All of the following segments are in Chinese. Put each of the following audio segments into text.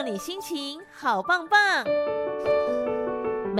让你心情好棒棒。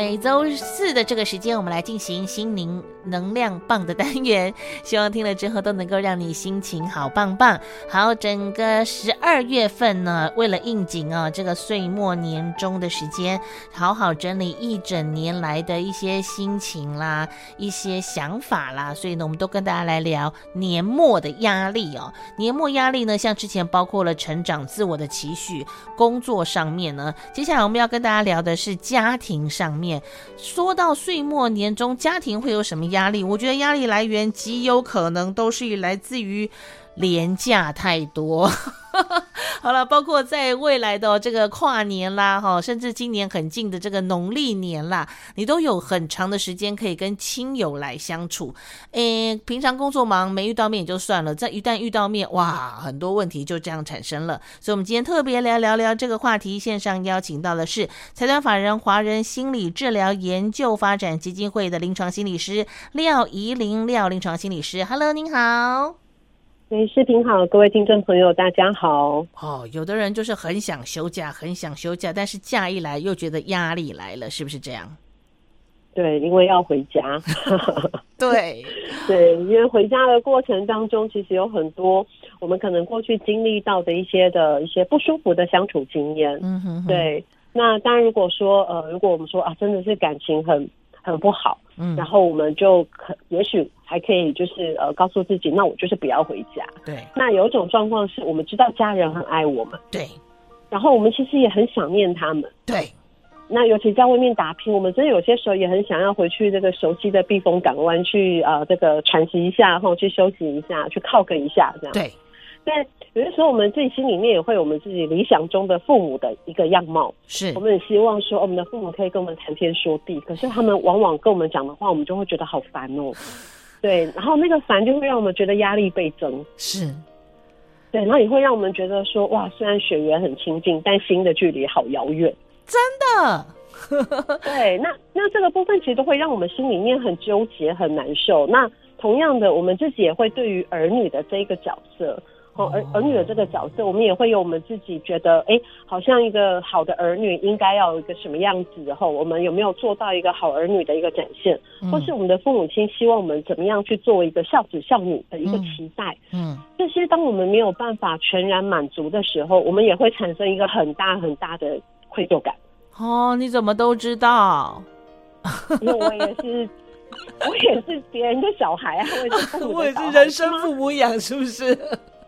每周四的这个时间，我们来进行心灵能量棒的单元，希望听了之后都能够让你心情好棒棒。好，整个十二月份呢，为了应景啊，这个岁末年终的时间，好好整理一整年来的一些心情啦，一些想法啦，所以呢，我们都跟大家来聊年末的压力哦。年末压力呢，像之前包括了成长、自我的期许、工作上面呢，接下来我们要跟大家聊的是家庭上面。说到岁末年终，家庭会有什么压力？我觉得压力来源极有可能都是来自于。廉价太多，好了，包括在未来的这个跨年啦，哈，甚至今年很近的这个农历年啦，你都有很长的时间可以跟亲友来相处。诶，平常工作忙没遇到面也就算了，再一旦遇到面，哇，很多问题就这样产生了。所以，我们今天特别来聊聊这个话题。线上邀请到的是财团法人华人心理治疗研究发展基金会的临床心理师廖怡玲，廖临床心理师，Hello，您好。哎，视频好，各位听众朋友，大家好。哦，有的人就是很想休假，很想休假，但是假一来又觉得压力来了，是不是这样？对，因为要回家。对对，因为回家的过程当中，其实有很多我们可能过去经历到的一些的一些不舒服的相处经验。嗯哼哼。对，那当然，如果说呃，如果我们说啊，真的是感情很。很不好，嗯，然后我们就可也许还可以，就是呃，告诉自己，那我就是不要回家。对，那有一种状况是我们知道家人很爱我们，对，然后我们其实也很想念他们，对。那尤其在外面打拼，我们真的有些时候也很想要回去这个熟悉的避风港湾去啊，呃，这个喘息一下，然后去休息一下，去靠个一下，这样。对。但有的时候，我们自己心里面也会有我们自己理想中的父母的一个样貌。是，我们很希望说，我们的父母可以跟我们谈天说地。可是他们往往跟我们讲的话，我们就会觉得好烦哦。对，然后那个烦就会让我们觉得压力倍增。是，对，然后也会让我们觉得说，哇，虽然血缘很亲近，但心的距离好遥远。真的。对，那那这个部分其实都会让我们心里面很纠结、很难受。那同样的，我们自己也会对于儿女的这一个角色。哦，儿儿女的这个角色，我们也会有我们自己觉得，哎、欸，好像一个好的儿女应该要有一个什么样子，然后我们有没有做到一个好儿女的一个展现，嗯、或是我们的父母亲希望我们怎么样去做一个孝子孝女的一个期待，嗯，嗯这些当我们没有办法全然满足的时候，我们也会产生一个很大很大的愧疚感。哦，你怎么都知道？因为我也是，我也是别人的小孩啊，我也是 我也是人生父母养，是不是？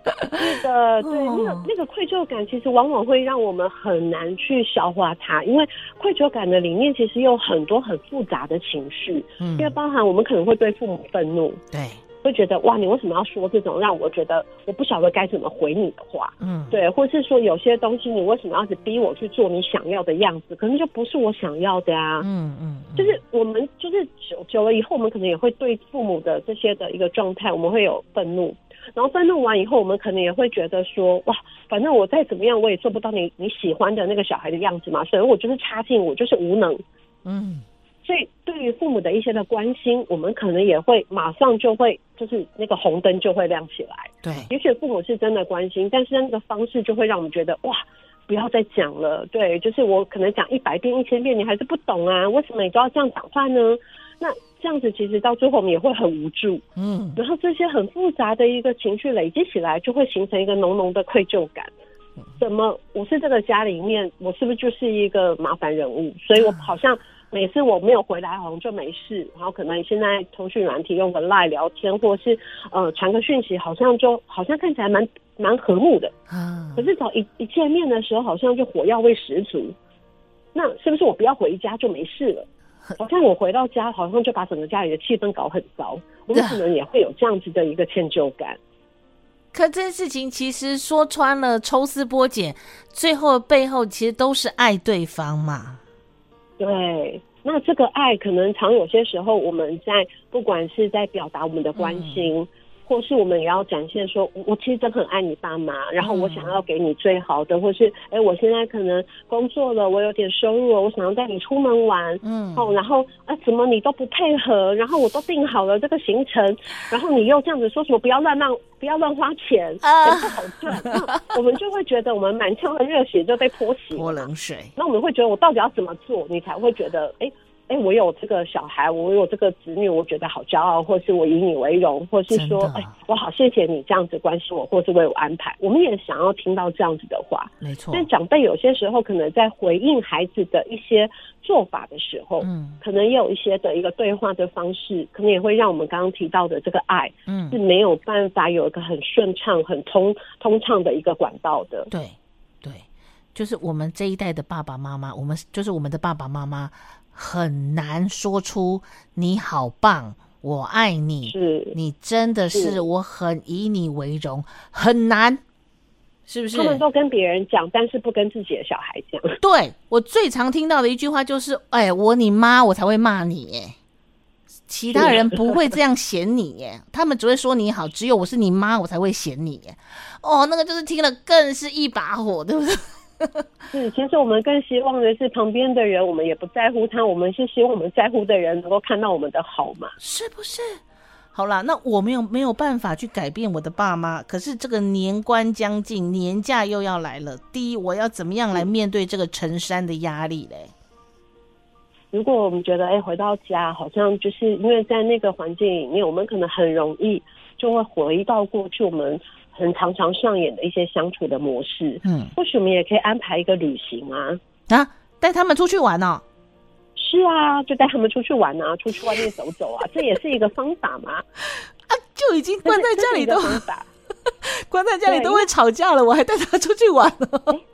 是的，对，那个那个愧疚感，其实往往会让我们很难去消化它，因为愧疚感的里面其实有很多很复杂的情绪，嗯，因为包含我们可能会对父母愤怒，对，会觉得哇，你为什么要说这种让我觉得我不晓得该怎么回你的话，嗯，对，或是说有些东西你为什么要去逼我去做你想要的样子，可能就不是我想要的呀，嗯嗯，就是我们就是久久了以后，我们可能也会对父母的这些的一个状态，我们会有愤怒。然后愤怒完以后，我们可能也会觉得说，哇，反正我再怎么样，我也做不到你你喜欢的那个小孩的样子嘛，所以我就是差劲，我就是无能，嗯。所以对于父母的一些的关心，我们可能也会马上就会就是那个红灯就会亮起来。对，也许父母是真的关心，但是那个方式就会让我们觉得，哇，不要再讲了。对，就是我可能讲一百遍、一千遍，你还是不懂啊？为什么你都要这样讲话呢？那。这样子其实到最后我们也会很无助，嗯，然后这些很复杂的一个情绪累积起来，就会形成一个浓浓的愧疚感。怎么我是这个家里面，我是不是就是一个麻烦人物？所以我 好像每次我没有回来，好像就没事。然后可能现在通讯软体用个 LINE 聊天，或是呃传个讯息，好像就好像看起来蛮蛮和睦的。啊，可是早一一见面的时候，好像就火药味十足。那是不是我不要回家就没事了？好像我回到家，好像就把整个家里的气氛搞很糟。我们可能也会有这样子的一个歉疚感。可这件事情其实说穿了，抽丝剥茧，最后背后其实都是爱对方嘛。对，那这个爱可能常有些时候，我们在不管是在表达我们的关心。嗯或是我们也要展现说，我其实真的很爱你爸妈，然后我想要给你最好的，嗯、或是哎、欸，我现在可能工作了，我有点收入了，我想要带你出门玩，嗯，哦，然后啊，怎么你都不配合，然后我都定好了这个行程，然后你又这样子说什么不要乱浪，不要乱花钱，钱不好赚，我们就会觉得我们满腔的热血就被泼洗，泼冷水。那我们会觉得我到底要怎么做，你才会觉得哎？欸哎、欸，我有这个小孩，我有这个子女，我觉得好骄傲，或是我以你为荣，或是说，哎、欸，我好谢谢你这样子关心我，或是为我安排。我们也想要听到这样子的话，没错。但长辈有些时候可能在回应孩子的一些做法的时候，嗯，可能也有一些的一个对话的方式，可能也会让我们刚刚提到的这个爱，嗯，是没有办法有一个很顺畅、很通通畅的一个管道的。对，对，就是我们这一代的爸爸妈妈，我们就是我们的爸爸妈妈。很难说出你好棒，我爱你，是你真的是我很以你为荣，很难，是不是？他们都跟别人讲，但是不跟自己的小孩讲。对，我最常听到的一句话就是：“哎，我你妈，我才会骂你耶，其他人不会这样嫌你耶，他们只会说你好，只有我是你妈，我才会嫌你耶。”哦，那个就是听了更是一把火，对不对？是，其实我们更希望的是旁边的人，我们也不在乎他，我们是希望我们在乎的人能够看到我们的好嘛？是不是？好啦，那我没有没有办法去改变我的爸妈，可是这个年关将近，年假又要来了。第一，我要怎么样来面对这个成山的压力嘞？如果我们觉得，哎，回到家好像就是因为在那个环境里面，我们可能很容易就会回到过去我们。很常常上演的一些相处的模式，嗯，或许我们也可以安排一个旅行啊，啊，带他们出去玩呢？哦？是啊，就带他们出去玩啊，出去外面走走啊，这也是一个方法嘛。啊，就已经关在家里都 关在家里都会吵架了，我还带他出去玩。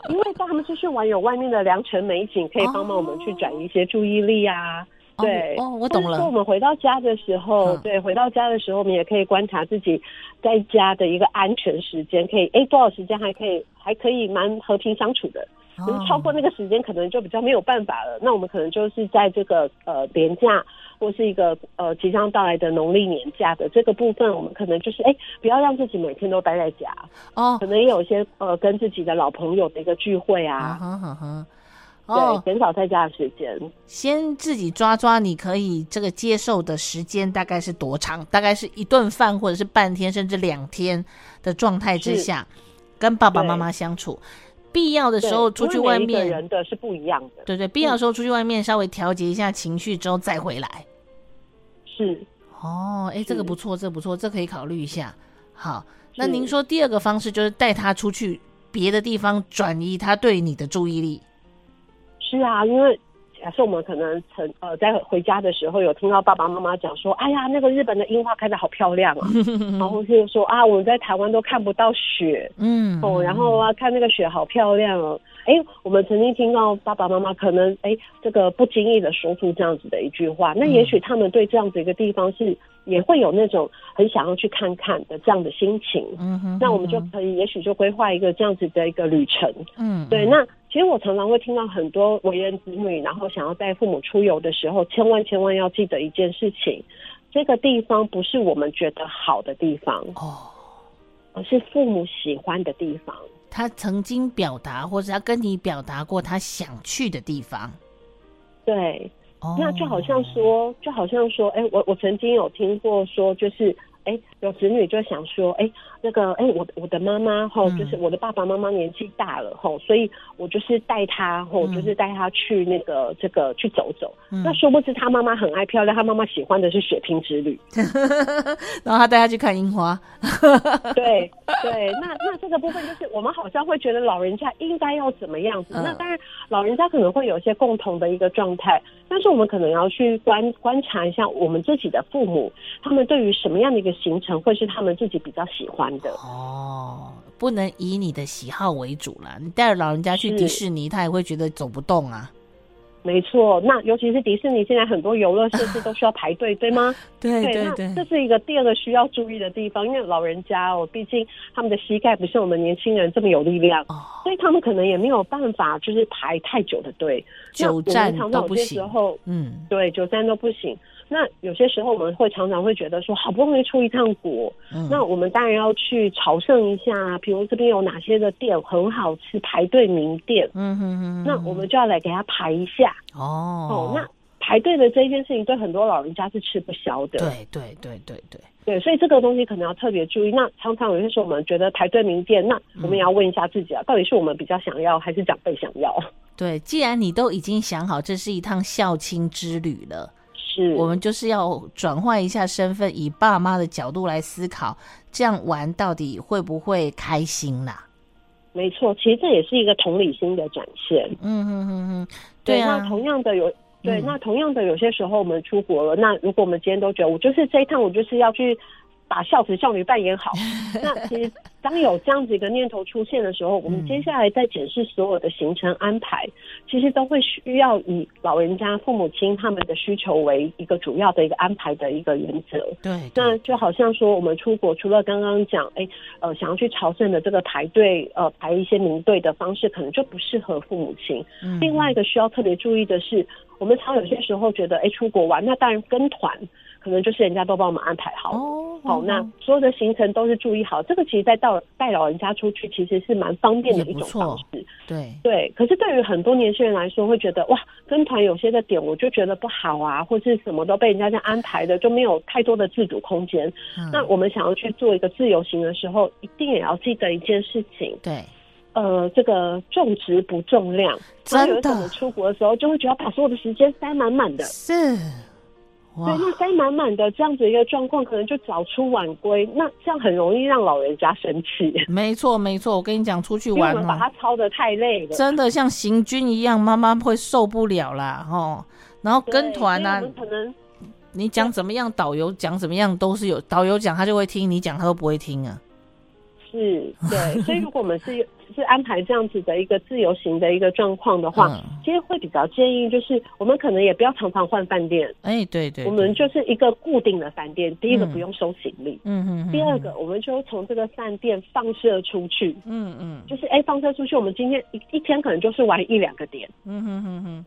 因为带他们出去玩，有外面的良辰美景可以帮忙我们去转移一些注意力啊。哦对哦，我懂了。说我们回到家的时候，嗯、对，回到家的时候，我们也可以观察自己在家的一个安全时间，可以哎多少时间还可以还可以蛮和平相处的。可是超过那个时间，可能就比较没有办法了。那我们可能就是在这个呃年假或是一个呃即将到来的农历年假的这个部分，我们可能就是哎不要让自己每天都待在家哦，可能也有一些呃跟自己的老朋友的一个聚会啊。嗯哼哼。哦，减少在家的时间，先自己抓抓，你可以这个接受的时间大概是多长？大概是一顿饭，或者是半天，甚至两天的状态之下，跟爸爸妈妈相处。必要的时候出去外面，人的是不一样的。对对，必要的时候出去外面稍微调节一下情绪之后再回来。是哦，哎，这个不错，这个不错，这个可以考虑一下。好，那您说第二个方式就是带他出去别的地方，转移他对你的注意力。是啊，因为假设我们可能曾呃在回家的时候有听到爸爸妈妈讲说，哎呀，那个日本的樱花开的好漂亮啊，然后就是说啊，我们在台湾都看不到雪，嗯，哦，然后啊看那个雪好漂亮哦，哎，我们曾经听到爸爸妈妈可能哎这个不经意的说出这样子的一句话，那也许他们对这样子一个地方是也会有那种很想要去看看的这样的心情，嗯哼，那我们就可以也许就规划一个这样子的一个旅程，嗯，对，那。其实我常常会听到很多为人子女，然后想要带父母出游的时候，千万千万要记得一件事情：这个地方不是我们觉得好的地方哦，而是父母喜欢的地方。他曾经表达，或者他跟你表达过他想去的地方。对，那就好像说，就好像说，哎，我我曾经有听过说，就是。哎，有子女就想说，哎，那个，哎，我我的妈妈吼，就是我的爸爸妈妈年纪大了吼，所以我就是带他吼，就是带他去那个这个去走走。嗯、那殊不知他妈妈很爱漂亮，他妈妈喜欢的是血拼之旅，然后他带他去看樱花。对对，那那这个部分就是我们好像会觉得老人家应该要怎么样子。嗯、那当然，老人家可能会有一些共同的一个状态，但是我们可能要去观观察一下我们自己的父母，他们对于什么样的一个。行程会是他们自己比较喜欢的哦，不能以你的喜好为主啦。你带着老人家去迪士尼，他也会觉得走不动啊。没错，那尤其是迪士尼，现在很多游乐设施都需要排队，对吗？对对对，那这是一个第二个需要注意的地方，因为老人家哦，毕竟他们的膝盖不像我们年轻人这么有力量，哦、所以他们可能也没有办法就是排太久的队，久站都不行。时候，嗯，对，久站都不行。那有些时候我们会常常会觉得说，好不容易出一趟国，嗯、那我们当然要去朝圣一下，比如这边有哪些的店很好吃，排队名店，嗯哼哼，那我们就要来给他排一下。哦，哦，那排队的这一件事情对很多老人家是吃不消的。对对对对对对，所以这个东西可能要特别注意。那常常有些时候我们觉得排队名店，那我们也要问一下自己啊，嗯、到底是我们比较想要，还是长辈想要？对，既然你都已经想好这是一趟孝亲之旅了。是我们就是要转换一下身份，以爸妈的角度来思考，这样玩到底会不会开心啦？没错，其实这也是一个同理心的展现。嗯嗯嗯嗯，对啊。那同样的有对，那同样的有些时候我们出国了，嗯、那如果我们今天都觉得我就是这一趟，我就是要去。把孝子孝女扮演好。那其实当有这样子一个念头出现的时候，我们接下来在检视所有的行程安排，其实都会需要以老人家父母亲他们的需求为一个主要的一个安排的一个原则。对，那就好像说我们出国，除了刚刚讲，哎，呃，想要去朝圣的这个排队，呃，排一些名队的方式，可能就不适合父母亲。嗯。另外一个需要特别注意的是，我们常有些时候觉得，哎，出国玩，那当然跟团。可能就是人家都帮我们安排好哦，好，那所有的行程都是注意好。这个其实，在带带老人家出去，其实是蛮方便的一种方式。对对，可是对于很多年轻人来说，会觉得哇，跟团有些的点我就觉得不好啊，或是什么都被人家这样安排的，就没有太多的自主空间。嗯、那我们想要去做一个自由行的时候，一定也要记得一件事情。对，呃，这个重质不重量。真的，我们出国的时候，就会觉得把所有的时间塞满满的。是。对，那塞满满的这样子一个状况，可能就早出晚归，那这样很容易让老人家生气。没错，没错，我跟你讲，出去玩，把他操的太累了，真的像行军一样，妈妈会受不了啦，哦。然后跟团呢，可能你讲怎么样，导游讲怎么样，都是有导游讲他就会听，你讲他都不会听啊。是，对，所以如果我们是。是安排这样子的一个自由行的一个状况的话，嗯、其实会比较建议，就是我们可能也不要常常换饭店。哎，对，对对，我们就是一个固定的饭店。第一个不用收行李，嗯嗯。嗯，第二个，我们就从这个饭店放射出去，嗯嗯，嗯就是哎放射出去，我们今天一一天可能就是玩一两个点，嗯哼哼哼。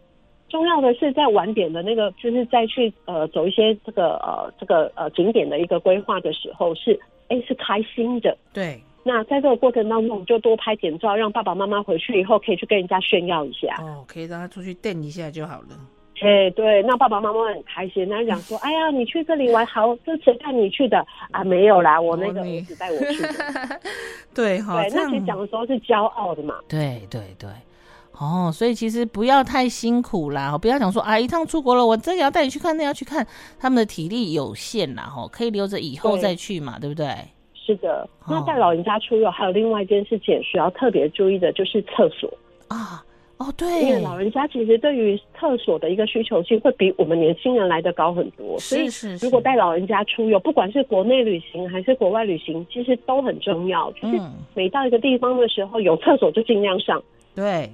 重要的是在晚点的那个，就是再去呃走一些这个呃这个呃景点的一个规划的时候是，是哎是开心的，对。那在这个过程当中，我们就多拍点照，让爸爸妈妈回去以后可以去跟人家炫耀一下。哦，可以让他出去瞪一下就好了。哎，对，那爸爸妈妈很开心，那讲说，哎呀，你去这里玩好，这谁带你去的啊？没有啦，我那个儿子带我去的。对哈，对，那其实讲的时候是骄傲的嘛。对对对，哦，所以其实不要太辛苦啦，不要讲说啊，一趟出国了，我这个要带你去看，那要去看，他们的体力有限啦，哈，可以留着以后再去嘛，对，对不对？是的，那带老人家出游还有另外一件事情需要特别注意的，就是厕所啊。哦，对，因为老人家其实对于厕所的一个需求性会比我们年轻人来的高很多。所以是。如果带老人家出游，不管是国内旅行还是国外旅行，其实都很重要。就是每到一个地方的时候，有厕所就尽量上。对。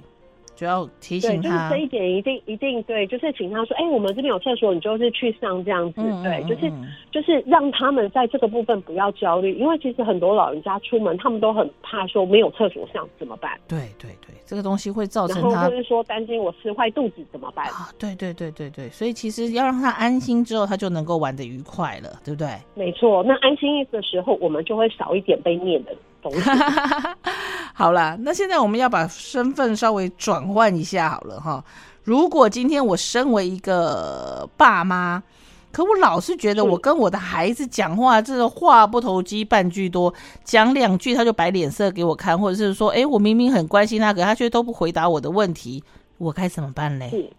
主要提醒他，对，就是这一点一定一定对，就是请他说，哎、欸，我们这边有厕所，你就是去上这样子，嗯、对，就是就是让他们在这个部分不要焦虑，因为其实很多老人家出门，他们都很怕说没有厕所上怎么办？对对对，这个东西会造成他，就是说担心我吃坏肚子怎么办？啊，对对对对对，所以其实要让他安心之后，他就能够玩的愉快了，对不对？没错，那安心的时候，我们就会少一点被念的。好啦，那现在我们要把身份稍微转换一下好了哈。如果今天我身为一个爸妈，可我老是觉得我跟我的孩子讲话，这个话不投机半句多，讲两句他就摆脸色给我看，或者是说，哎，我明明很关心他，可他却都不回答我的问题，我该怎么办嘞？是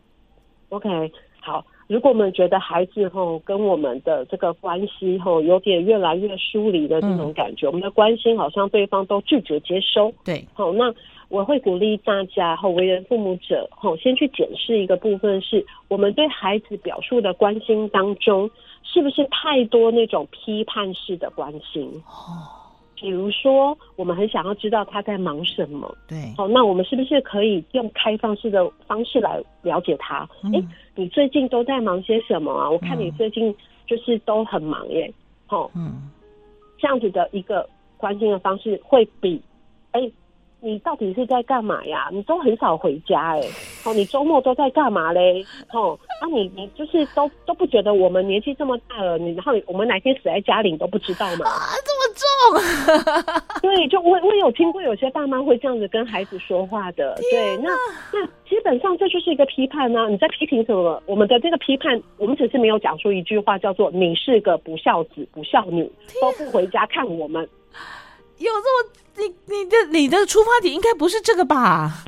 ，OK，好。如果我们觉得孩子吼跟我们的这个关系吼有点越来越疏离的这种感觉，嗯、我们的关心好像对方都拒绝接收。对，好，那我会鼓励大家吼为人父母者吼先去检视一个部分，是我们对孩子表述的关心当中，是不是太多那种批判式的关心？哦。比如说，我们很想要知道他在忙什么，对，好，那我们是不是可以用开放式的方式来了解他？哎、嗯，你最近都在忙些什么啊？我看你最近就是都很忙耶，哦，嗯，这样子的一个关心的方式会比，哎、欸。你到底是在干嘛呀？你都很少回家哎、欸，哦，你周末都在干嘛嘞？哦，啊你，你你就是都都不觉得我们年纪这么大了，你然后我们哪天死在家里你都不知道吗？啊，这么重？对，就我我有听过有些爸妈会这样子跟孩子说话的。对，那那基本上这就是一个批判呢、啊。你在批评什么？我们的这个批判，我们只是没有讲出一句话，叫做“你是个不孝子、不孝女，都不回家看我们”。有这么你你的你的出发点应该不是这个吧？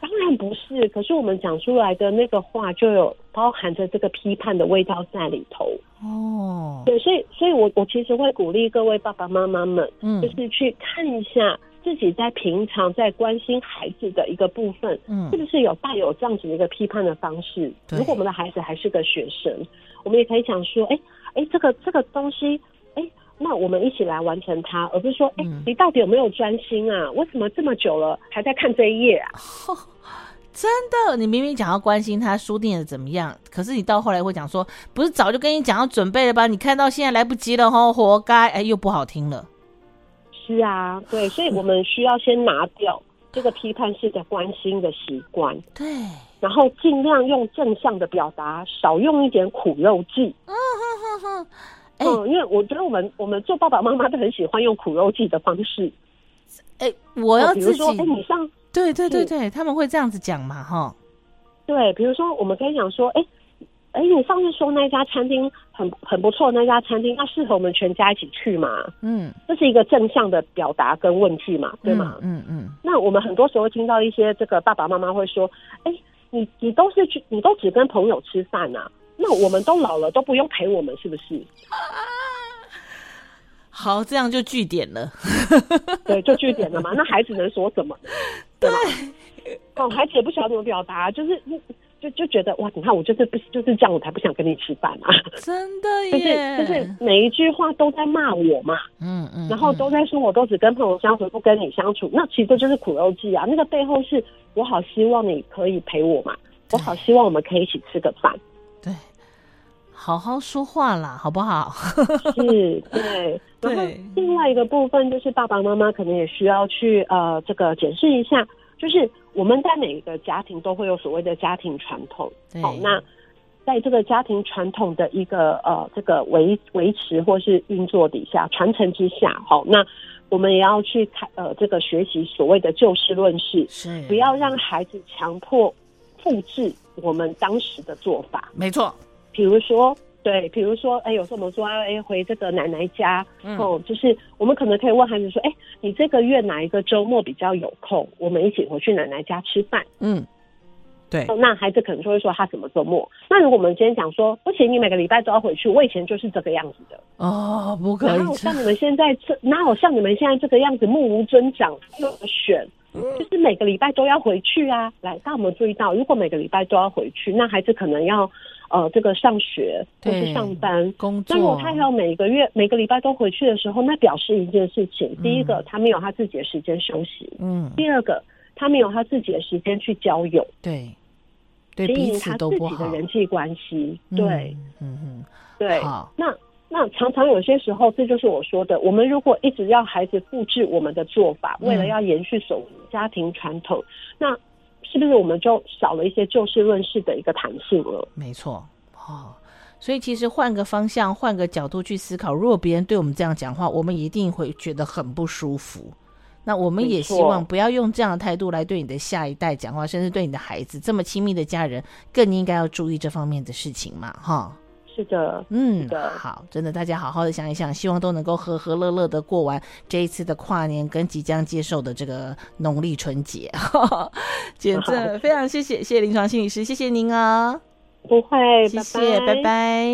当然不是，可是我们讲出来的那个话就有包含着这个批判的味道在里头哦。对，所以所以我我其实会鼓励各位爸爸妈妈们，嗯，就是去看一下自己在平常在关心孩子的一个部分，嗯，是不是有带有这样子的一个批判的方式？如果我们的孩子还是个学生，我们也可以讲说，哎、欸、哎、欸，这个这个东西。那我们一起来完成它，而不是说，哎、欸，你到底有没有专心啊？为什么这么久了还在看这一页啊？哦，真的，你明明讲要关心他书店的怎么样，可是你到后来会讲说，不是早就跟你讲要准备了吧？你看到现在来不及了吼，活该！哎，又不好听了。是啊，对，所以我们需要先拿掉这个批判式的关心的习惯，对，然后尽量用正向的表达，少用一点苦肉计。嗯哼哼哼。嗯、欸，因为我觉得我们我们做爸爸妈妈都很喜欢用苦肉计的方式。哎、欸，我要自己，哎、欸，你上，对对对对，他们会这样子讲嘛，哈。对，比如说我们可以讲说，哎、欸，哎、欸，你上次说那家餐厅很很不错，那家餐厅，那适合我们全家一起去嘛？嗯，这是一个正向的表达跟问句嘛，对吗？嗯嗯，嗯。那我们很多时候听到一些这个爸爸妈妈会说，哎、欸，你你都是去，你都只跟朋友吃饭啊。那我们都老了，都不用陪我们，是不是？好，这样就据点了。对，就据点了嘛。那孩子能说什么？对吧？哦，孩子也不晓得怎么表达，就是就就觉得哇，你看我就是不就是这样，我才不想跟你吃饭啊！真的耶，就是就是每一句话都在骂我嘛。嗯嗯。然后都在说，我都只跟朋友相处，不跟你相处。那其实就是苦肉计啊。那个背后是我好希望你可以陪我嘛，我好希望我们可以一起吃个饭。对，好好说话啦，好不好？是，对。然后另外一个部分就是爸爸妈妈可能也需要去呃这个解释一下，就是我们在每一个家庭都会有所谓的家庭传统。好，那在这个家庭传统的一个呃这个维维持或是运作底下传承之下，好，那我们也要去看呃这个学习所谓的就事论事，是不要让孩子强迫复制。我们当时的做法没错，比如说，对，比如说，哎，有时候我们说，哎，回这个奶奶家，嗯，哦，就是我们可能可以问孩子说，哎，你这个月哪一个周末比较有空？我们一起回去奶奶家吃饭。嗯，对，哦，那孩子可能就会说他什么周末？那如果我们今天讲说，不行，你每个礼拜都要回去，我以前就是这个样子的。哦，不可以。哪有像你们现在这，哪有像你们现在这个样子，目无尊长，又选？就是每个礼拜都要回去啊！来，大家有没有注意到，如果每个礼拜都要回去，那孩子可能要呃这个上学或是上班。工作。那如果他要每个月每个礼拜都回去的时候，那表示一件事情：第一个，他没有他自己的时间休息；嗯，第二个，他没有他自己的时间去交友，对，对，经营他自己的人际关系。对，嗯嗯，对，那。那常常有些时候，这就是我说的，我们如果一直要孩子复制我们的做法，为了要延续守家庭传统，那是不是我们就少了一些就事论事的一个弹性了？没错，哦，所以其实换个方向，换个角度去思考，如果别人对我们这样讲话，我们一定会觉得很不舒服。那我们也希望不要用这样的态度来对你的下一代讲话，甚至对你的孩子，这么亲密的家人，更应该要注意这方面的事情嘛，哈。是的，嗯，好，真的，大家好好的想一想，希望都能够和和乐乐的过完这一次的跨年跟即将接受的这个农历春节。简正，非常谢谢，谢谢临床心理师，谢谢您啊，不会，谢谢，拜拜。拜拜。